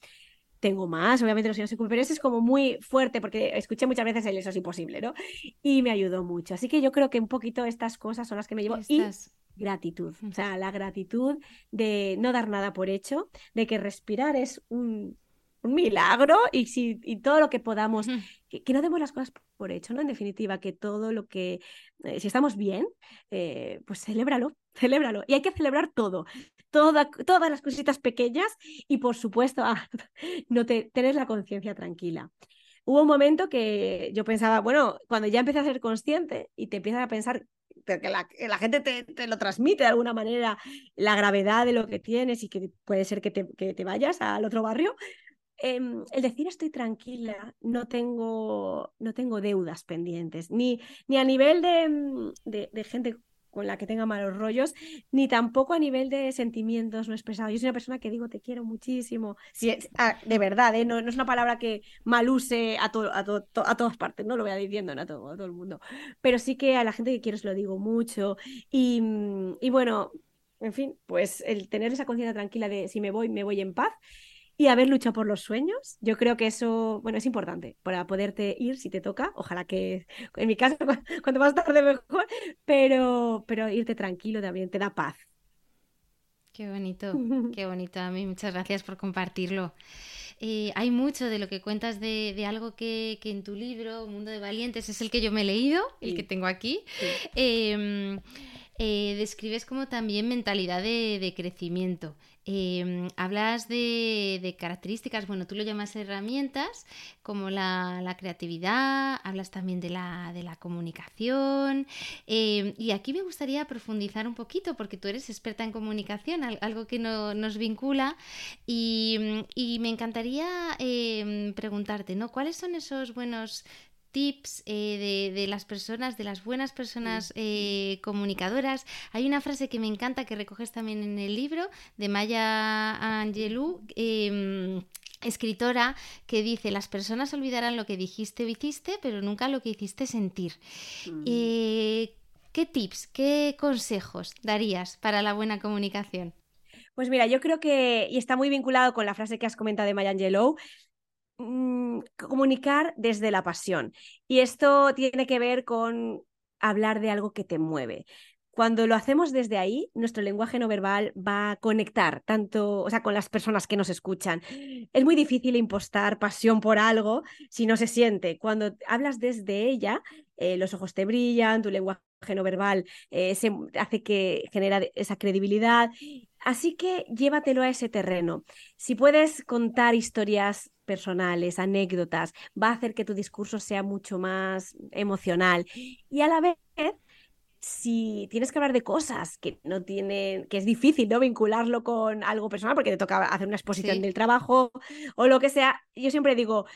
tengo más, obviamente los sueños pero ese es como muy fuerte porque escuché muchas veces el eso es imposible, ¿no? Y me ayudó mucho. Así que yo creo que un poquito estas cosas son las que me llevo. Y gratitud, o sea, la gratitud de no dar nada por hecho, de que respirar es un, un milagro y, si, y todo lo que podamos, que, no demos las cosas por hecho, ¿no? En definitiva, que todo lo que, eh, si estamos bien, eh, pues celébralo, celébralo. Y hay que celebrar todo, todas las cositas pequeñas y por supuesto, ah, no te, tener la conciencia tranquila. Hubo un momento que yo pensaba, bueno, cuando ya empecé a ser consciente y te empiezas a pensar que la, la gente te, te, lo transmite de alguna manera, la gravedad de lo que tienes y que puede ser que te, que te vayas al otro barrio, Em, el decir estoy tranquila, no tengo, no tengo deudas pendientes, ni, ni a nivel de, mm, de, gente con la que tenga malos rollos, ni tampoco a nivel de sentimientos no expresados. Yo soy una persona que digo te quiero muchísimo, si ah, de verdad, ¿eh? no, no, es una palabra que mal use a, a, a todas partes, no lo voy a diciendo a todo, a todo el mundo, pero sí que a la gente que quiero se lo digo mucho y, y bueno, en fin, pues el tener esa conciencia tranquila de si me voy, me voy en paz y haber luchado por los sueños. Yo creo que eso, bueno, es importante para poderte ir si te toca. Ojalá que, en mi caso, cuando más tarde mejor, pero, pero irte tranquilo también te da paz. Qué bonito, qué bonito. A mí muchas gracias por compartirlo. Eh, hay mucho de lo que cuentas de, algo que, en tu libro, Mundo de Valientes, es el que yo me he leído, el que tengo aquí. Em, eh, describes como también mentalidad de, crecimiento. Em, hablas de, características, bueno, tú lo llamas herramientas, como la, creatividad, hablas también de la, de la comunicación. Em, y aquí me gustaría profundizar un poquito, porque tú eres experta en comunicación, algo que nos vincula. Y, y, me encantaría em, preguntarte, ¿no? ¿Cuáles son esos buenos tips eh, de, las personas, de las buenas personas eh, comunicadoras. Hay una frase que me encanta que recoges también en el libro de Maya Angelou. Em, escritora que dice las personas olvidarán lo que dijiste o hiciste pero nunca lo que hiciste sentir mm. eh, ¿qué tips, qué consejos darías para la buena comunicación? Pues mira, yo creo que, y está muy vinculado con la frase que has comentado de Maya Angelou, Mm, comunicar desde la pasión. Y esto tiene que ver con hablar de algo que te mueve. Cuando lo hacemos desde ahí, nuestro lenguaje no verbal va a conectar tanto, o sea, con las personas que nos escuchan. Es muy difícil impostar pasión por algo si no se siente. Cuando hablas desde ella, eh, los ojos te brillan, tu lenguaje no verbal eh, se hace que genera esa credibilidad. Así que llévatelo a ese terreno. Si puedes contar historias personales, anécdotas, va a hacer que tu discurso sea mucho más emocional y a la vez si tienes que hablar de cosas que no tienen, que es difícil, ¿no? Vincularlo con algo personal porque te toca hacer una exposición del trabajo o lo que sea, yo siempre digo,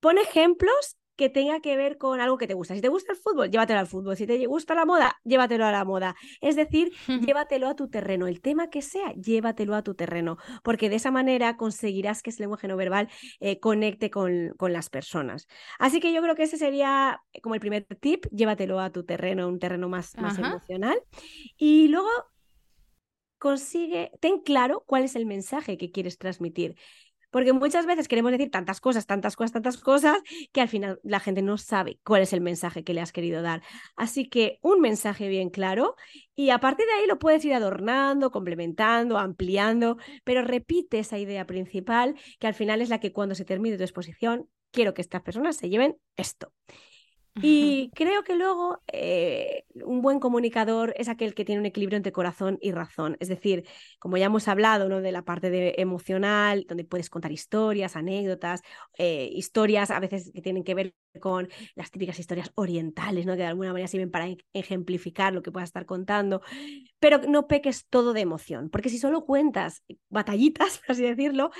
pon ejemplos que tenga que ver con algo que te gusta. Si te gusta el fútbol, llévatelo al fútbol. Si te gusta la moda, llévatelo a la moda. Es decir, llévatelo a tu terreno. El tema que sea, llévatelo a tu terreno. Porque de esa manera conseguirás que ese lenguaje no verbal eh, conecte con, con, las personas. Así que yo creo que ese sería como el primer tip, llévatelo a tu terreno, un terreno más, más emocional. Y luego consigue, ten claro cuál es el mensaje que quieres transmitir. Porque muchas veces queremos decir tantas cosas, tantas cosas, tantas cosas, que al final la gente no sabe cuál es el mensaje que le has querido dar. Así que un mensaje bien claro y a partir de ahí lo puedes ir adornando, complementando, ampliando, pero repite esa idea principal que al final es la que cuando se termine tu exposición, quiero que estas personas se lleven esto. Y creo que luego eh, un buen comunicador es aquel que tiene un equilibrio entre corazón y razón. Es decir, como ya hemos hablado ¿no? de la parte de emocional, donde puedes contar historias, anécdotas, eh, historias a veces que tienen que ver con las típicas historias orientales, ¿no? que de alguna manera sirven para ejemplificar lo que puedas estar contando, pero no peques todo de emoción, porque si solo cuentas batallitas, por así decirlo,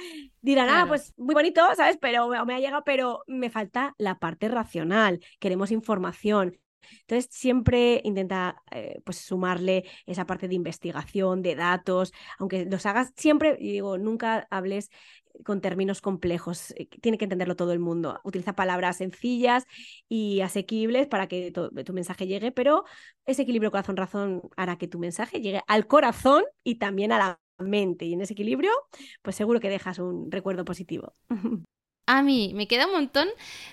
dirán, ah, pues muy bonito, ¿sabes? Pero me ha llegado, pero me falta la parte racional, queremos información. Entonces, siempre intenta eh, pues, sumarle esa parte de investigación, de datos, aunque los hagas siempre, digo, nunca hables con términos complejos, eh, tiene que entenderlo todo el mundo. Utiliza palabras sencillas y asequibles para que tu, mensaje llegue, pero ese equilibrio corazón-razón hará que tu mensaje llegue al corazón y también a la mente. Y en ese equilibrio, pues seguro que dejas un recuerdo positivo. A mí me queda un montón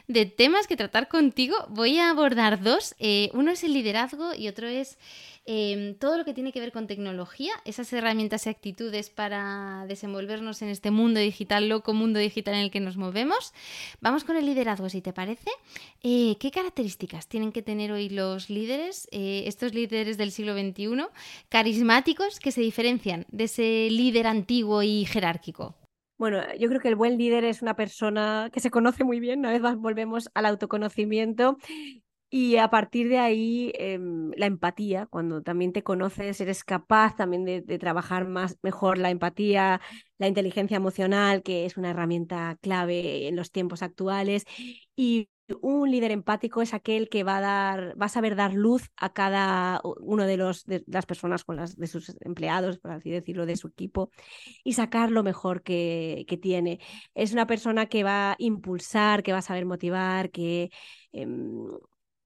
de temas que tratar contigo. Voy a abordar dos. Eh, uno es el liderazgo y otro es Em, todo lo que tiene que ver con tecnología, esas herramientas y actitudes para desenvolvernos en este mundo digital, loco mundo digital en el que nos movemos. Vamos con el liderazgo, si te parece. Eh, ¿Qué características tienen que tener hoy los líderes, eh, estos líderes del siglo XXI, carismáticos, que se diferencian de ese líder antiguo y jerárquico? Bueno, yo creo que el buen líder es una persona que se conoce muy bien, una vez más volvemos al autoconocimiento y a partir de ahí, em, la empatía, cuando también te conoces, eres capaz también de, trabajar más, mejor la empatía, la inteligencia emocional, que es una herramienta clave en los tiempos actuales. Y un líder empático es aquel que va a dar, va a saber dar luz a cada uno de, los, de las personas con las, de sus empleados, por así decirlo, de su equipo, y sacar lo mejor que, que tiene. Es una persona que va a impulsar, que va a saber motivar, que em,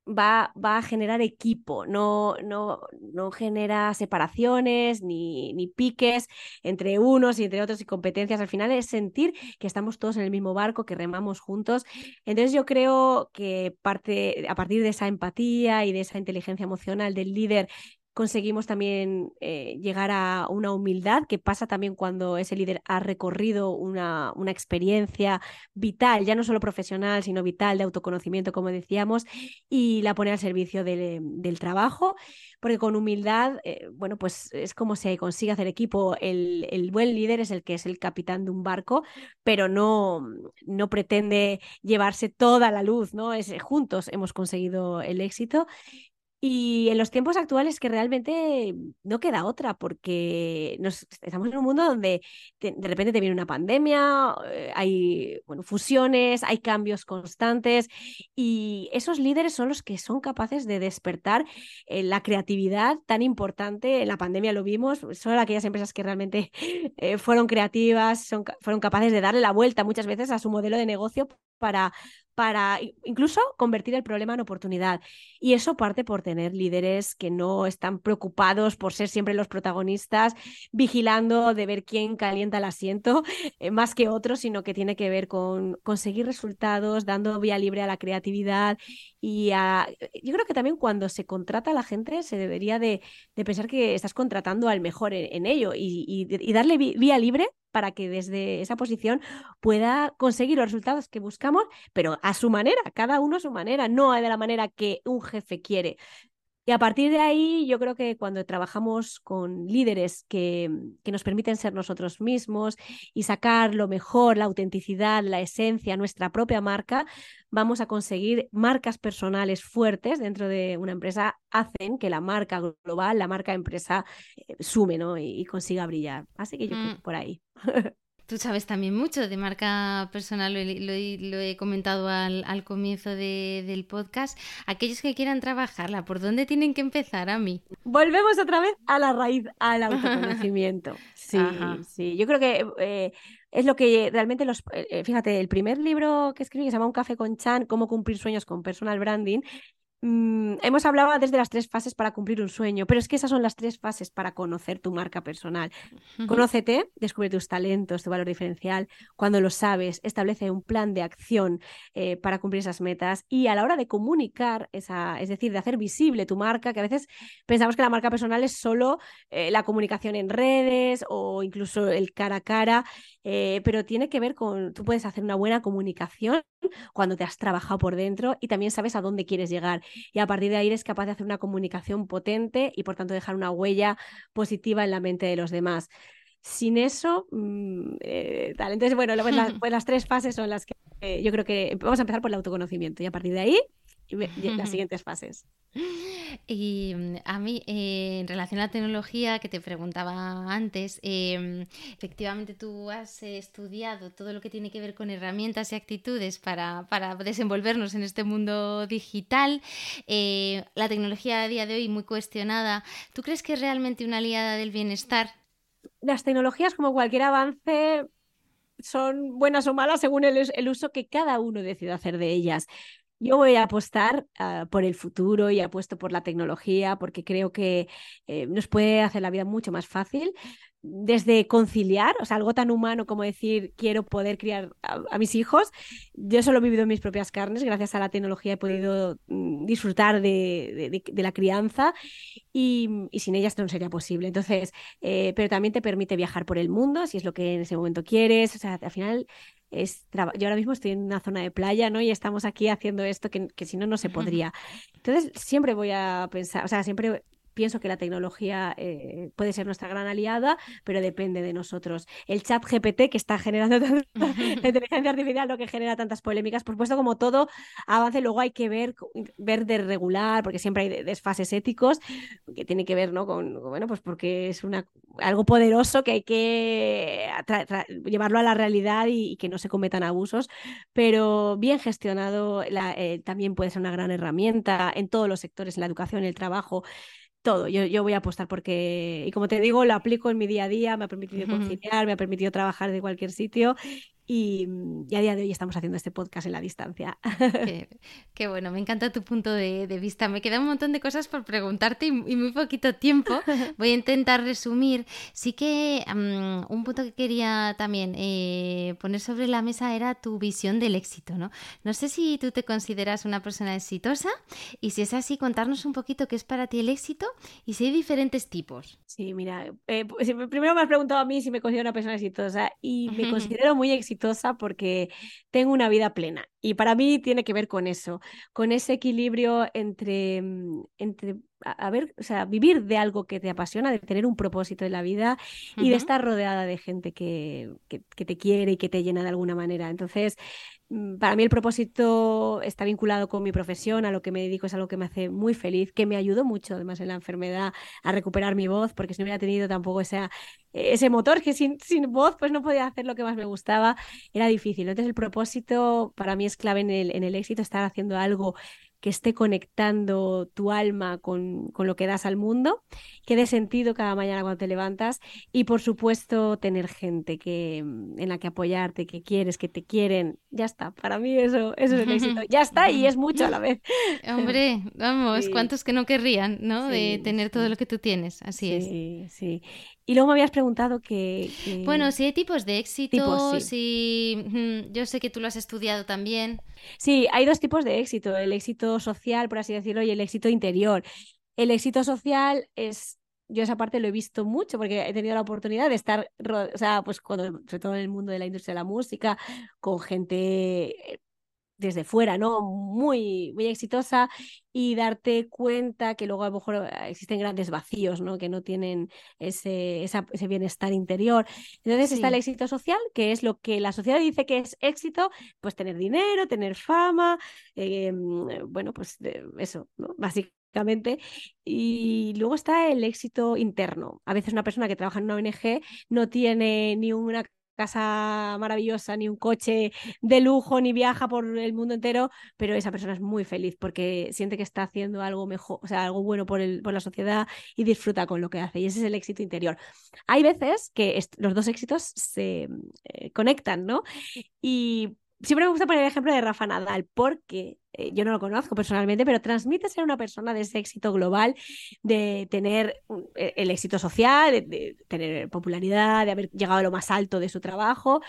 va, va, a generar equipo, no, no, no genera separaciones ni, ni, piques entre unos y entre otros y competencias. Al final es sentir que estamos todos en el mismo barco, que remamos juntos. Entonces yo creo que parte, a partir de esa empatía y de esa inteligencia emocional del líder conseguimos también eh, llegar a una humildad que pasa también cuando ese líder ha recorrido una, una, experiencia vital, ya no solo profesional, sino vital, de autoconocimiento, como decíamos, y la pone al servicio del, del trabajo, porque con humildad, eh, bueno, pues es como se consigue hacer equipo. El, el, buen líder es el que es el capitán de un barco, pero no, no pretende llevarse toda la luz, ¿no? Es, juntos hemos conseguido el éxito y en los tiempos actuales que realmente no queda otra, porque nos, estamos en un mundo donde de repente te viene una pandemia, eh, hay bueno, fusiones, hay cambios constantes y esos líderes son los que son capaces de despertar eh, la creatividad tan importante. En la pandemia lo vimos, son aquellas empresas que realmente eh, fueron creativas, son, fueron capaces de darle la vuelta muchas veces a su modelo de negocio para, para incluso convertir el problema en oportunidad. Y eso parte por tener líderes que no están preocupados por ser siempre los protagonistas, vigilando de ver quién calienta el asiento eh, más que otros, sino que tiene que ver con conseguir resultados, dando vía libre a la creatividad. Y yo creo que también cuando se contrata a la gente se debería de, pensar que estás contratando al mejor en, ello y, y darle vía libre para que desde esa posición pueda conseguir los resultados que buscamos, pero a su manera, cada uno a su manera, no de la manera que un jefe quiere. Y a partir de ahí, yo creo que cuando trabajamos con líderes que, que, nos permiten ser nosotros mismos y sacar lo mejor, la autenticidad, la esencia, nuestra propia marca, vamos a conseguir marcas personales fuertes dentro de una empresa, hacen que la marca global, la marca empresa, eh, sume ¿no? y, consiga brillar. Así que yo creo mm. que por ahí. Tú sabes también mucho de marca personal, lo, he comentado al, comienzo del podcast. Aquellos que quieran trabajarla, ¿por dónde tienen que empezar a mí? Volvemos otra vez a la raíz, al autoconocimiento. Sí, sí. Yo creo que eh, es lo que realmente los. Eh, fíjate, el primer libro que escribí, que se llama Un café con Chan, Cómo cumplir sueños con personal branding, Mm, hemos hablado desde las tres fases para cumplir un sueño, pero es que esas son las tres fases para conocer tu marca personal. Conócete, descubre tus talentos, tu valor diferencial. Cuando lo sabes, establece un plan de acción eh, para cumplir esas metas y a la hora de comunicar, esa, es decir, de hacer visible tu marca, que a veces pensamos que la marca personal es solo eh, la comunicación en redes o incluso el cara a cara, eh, pero tiene que ver con, tú puedes hacer una buena comunicación cuando te has trabajado por dentro y también sabes a dónde quieres llegar y a partir de ahí eres capaz de hacer una comunicación potente y por tanto dejar una huella positiva en la mente de los demás. Sin eso, mm, eh, tal. Entonces, bueno, pues, pues, las tres fases son las que eh, yo creo que vamos a empezar por el autoconocimiento y a partir de ahí las siguientes fases. Y a mí, eh, en relación a la tecnología que te preguntaba antes, em, efectivamente tú has estudiado todo lo que tiene que ver con herramientas y actitudes para, para desenvolvernos en este mundo digital. Eh, la tecnología a día de hoy muy cuestionada. ¿Tú crees que es realmente una aliada del bienestar? Las tecnologías, como cualquier avance, son buenas o malas según el, el, uso que cada uno decida hacer de ellas. Yo voy a apostar ah, por el futuro y apuesto por la tecnología porque creo que eh, nos puede hacer la vida mucho más fácil desde conciliar, o sea, algo tan humano como decir quiero poder criar a, mis hijos. Yo solo he vivido en mis propias carnes, gracias a la tecnología he podido mm, disfrutar de, la crianza y, sin ella esto no sería posible. Entonces, eh, pero también te permite viajar por el mundo si es lo que en ese momento quieres. O sea, al final yo ahora mismo estoy en una zona de playa, ¿no? Y estamos aquí haciendo esto que, que si no, no se podría. Entonces, siempre voy a pensar, o sea, siempre pienso que la tecnología eh, puede ser nuestra gran aliada, pero depende de nosotros. El chat GPT que está generando la inteligencia artificial, lo que genera tantas polémicas, por supuesto, como todo avance, luego hay que ver, ver de regular, porque siempre hay desfases éticos, que tiene que ver, ¿no? Con, bueno, pues porque es una, algo poderoso que hay que llevarlo a la realidad y, que no se cometan abusos, pero bien gestionado eh, también puede ser una gran herramienta en todos los sectores, en la educación, en el trabajo todo. Yo, yo, voy a apostar porque, y como te digo, lo aplico en mi día a día, me ha permitido conciliar, me ha permitido trabajar de cualquier sitio y, a día de hoy estamos haciendo este podcast en la distancia. Qué, bueno, me encanta tu punto de, vista. Me queda un montón de cosas por preguntarte y, muy poquito tiempo. Voy a intentar resumir. Sí que un punto que quería también eh, poner sobre la mesa era tu visión del éxito, ¿no? No sé si tú te consideras una persona exitosa y si es así, contarnos un poquito qué es para ti el éxito y si hay diferentes tipos. Sí, mira, eh, pues, primero me has preguntado a mí si me considero una persona exitosa y me considero muy exitosa porque tengo una vida plena. Y para mí tiene que ver con eso, con ese equilibrio entre, mm, entre a, ver, o sea, vivir de algo que te apasiona, de tener un propósito en la vida y de estar rodeada de gente que, que, te quiere y que te llena de alguna manera. Entonces, para mí el propósito está vinculado con mi profesión, a lo que me dedico es algo que me hace muy feliz, que me ayudó mucho además en la enfermedad a recuperar mi voz, porque si no hubiera tenido tampoco ese, ese motor que sin, sin voz pues no podía hacer lo que más me gustaba, era difícil. Entonces el propósito para mí es clave en el, en el éxito, estar haciendo algo que esté conectando tu alma con, con, lo que das al mundo, que dé sentido cada mañana cuando te levantas y por supuesto tener gente que, mm, en la que apoyarte, que quieres, que te quieren. Ya está, para mí eso, eso es el éxito. Ya está y es mucho a la vez. Hombre, vamos, ¿cuántos que no querrían, ¿no? de tener todo lo que tú tienes, así es. Sí, sí. Y luego me habías preguntado que... Bueno, si hay tipos de éxito, si... Yo sé que tú lo has estudiado también. Sí, hay dos tipos de éxito, el éxito social, por así decirlo, y el éxito interior. El éxito social es yo esa parte lo he visto mucho porque he tenido la oportunidad de estar, o sea, pues cuando, sobre todo en el mundo de la industria de la música, con gente desde fuera, ¿no? Muy, muy exitosa y darte cuenta que luego a lo mejor eh, existen grandes vacíos, ¿no? Que no tienen ese, ese bienestar interior. Entonces está el éxito social, que es lo que la sociedad dice que es éxito, pues tener dinero, tener fama, em, bueno, pues eso, ¿no? Básicamente. Y luego está el éxito interno. A veces una persona que trabaja en una ONG no tiene ni una casa maravillosa, ni un coche de lujo, ni viaja por el mundo entero, pero esa persona es muy feliz porque siente que está haciendo algo mejor, o sea, algo bueno por, el, por la sociedad y disfruta con lo que hace. Y ese es el éxito interior. Hay veces que los dos éxitos se eh, conectan, ¿no? Y siempre me gusta poner el ejemplo de Rafa Nadal, porque eh, yo no lo conozco personalmente, pero transmite ser una persona de ese éxito global, de tener e, el éxito social, de, tener popularidad, de haber llegado a lo más alto de su trabajo.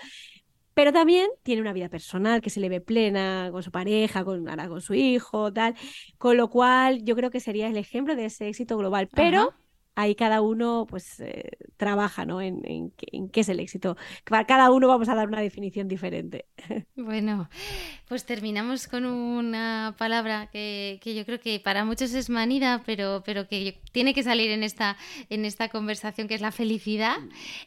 Pero también tiene una vida personal que se le ve plena con su pareja, con, con su hijo, tal. Con lo cual, yo creo que sería el ejemplo de ese éxito global. Pero ahí cada uno pues eh, trabaja ¿no? En, en, qué es el éxito. Para cada uno vamos a dar una definición diferente. Bueno, pues terminamos con una palabra que, que, yo creo que para muchos es manida, pero, pero que tiene que salir en esta, en esta conversación, que es la felicidad.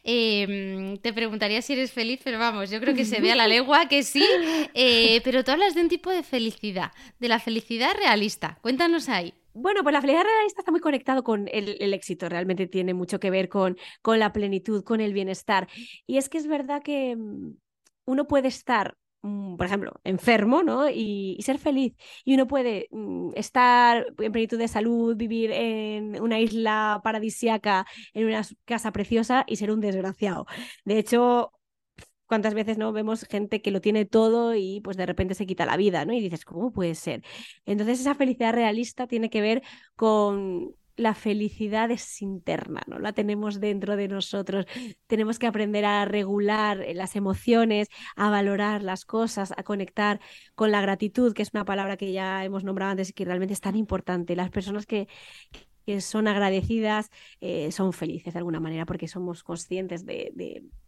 Em, te preguntaría si eres feliz, pero vamos, yo creo que se ve a la legua que sí, eh, pero tú hablas de un tipo de felicidad, de la felicidad realista. Cuéntanos ahí. Bueno, pues la felicidad realista está muy conectado con el, éxito, realmente tiene mucho que ver con, con la plenitud, con el bienestar. Y es que es verdad que mm, uno puede estar mm, por ejemplo, enfermo, ¿no? Y, ser feliz. Y uno puede mm, estar en plenitud de salud, vivir en una isla paradisiaca, en una casa preciosa y ser un desgraciado. De hecho, cuántas veces no vemos gente que lo tiene todo y pues de repente se quita la vida, ¿no? Y dices, ¿cómo puede ser? Entonces esa felicidad realista tiene que ver con la felicidad interna, ¿no? La tenemos dentro de nosotros. Tenemos que aprender a regular las emociones, a valorar las cosas, a conectar con la gratitud, que es una palabra que ya hemos nombrado antes y que realmente es tan importante. Las personas que, que son agradecidas eh, son felices de alguna manera porque somos conscientes de,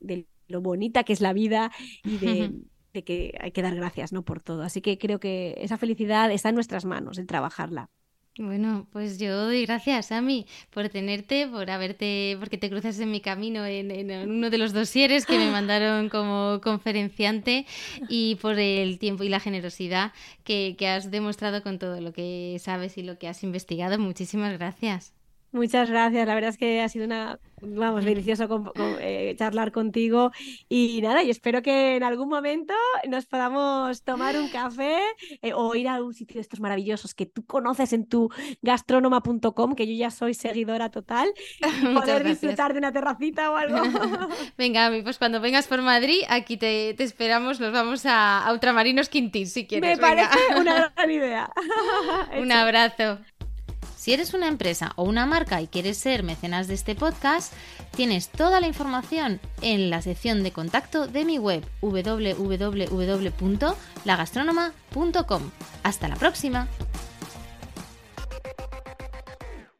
de lo bonita que es la vida y de, que hay que dar gracias ¿no? por todo. Así que creo que esa felicidad está en nuestras manos, en trabajarla. Bueno, pues yo doy gracias a mí por tenerte, por haberte, porque te cruzas en mi camino en, uno de los dosieres que me mandaron como conferenciante y por el tiempo y la generosidad que, que has demostrado con todo lo que sabes y lo que has investigado. Muchísimas gracias. Muchas gracias, la verdad es que ha sido una, vamos, delicioso eh, charlar contigo y nada, y espero que en algún momento nos podamos tomar un café eh, o ir a un sitio de estos maravillosos que tú conoces en tu gastronoma.com, que yo ya soy seguidora total, y poder disfrutar de una terracita o algo. Venga, pues cuando vengas por Madrid, aquí te, esperamos, nos vamos a, Ultramarinos Quintín, si quieres. Me parece una gran idea. un abrazo. Si eres una empresa o una marca y quieres ser mecenas de este podcast, tienes toda la información en la sección de contacto de mi web www.lagastrónoma.com. Hasta la próxima.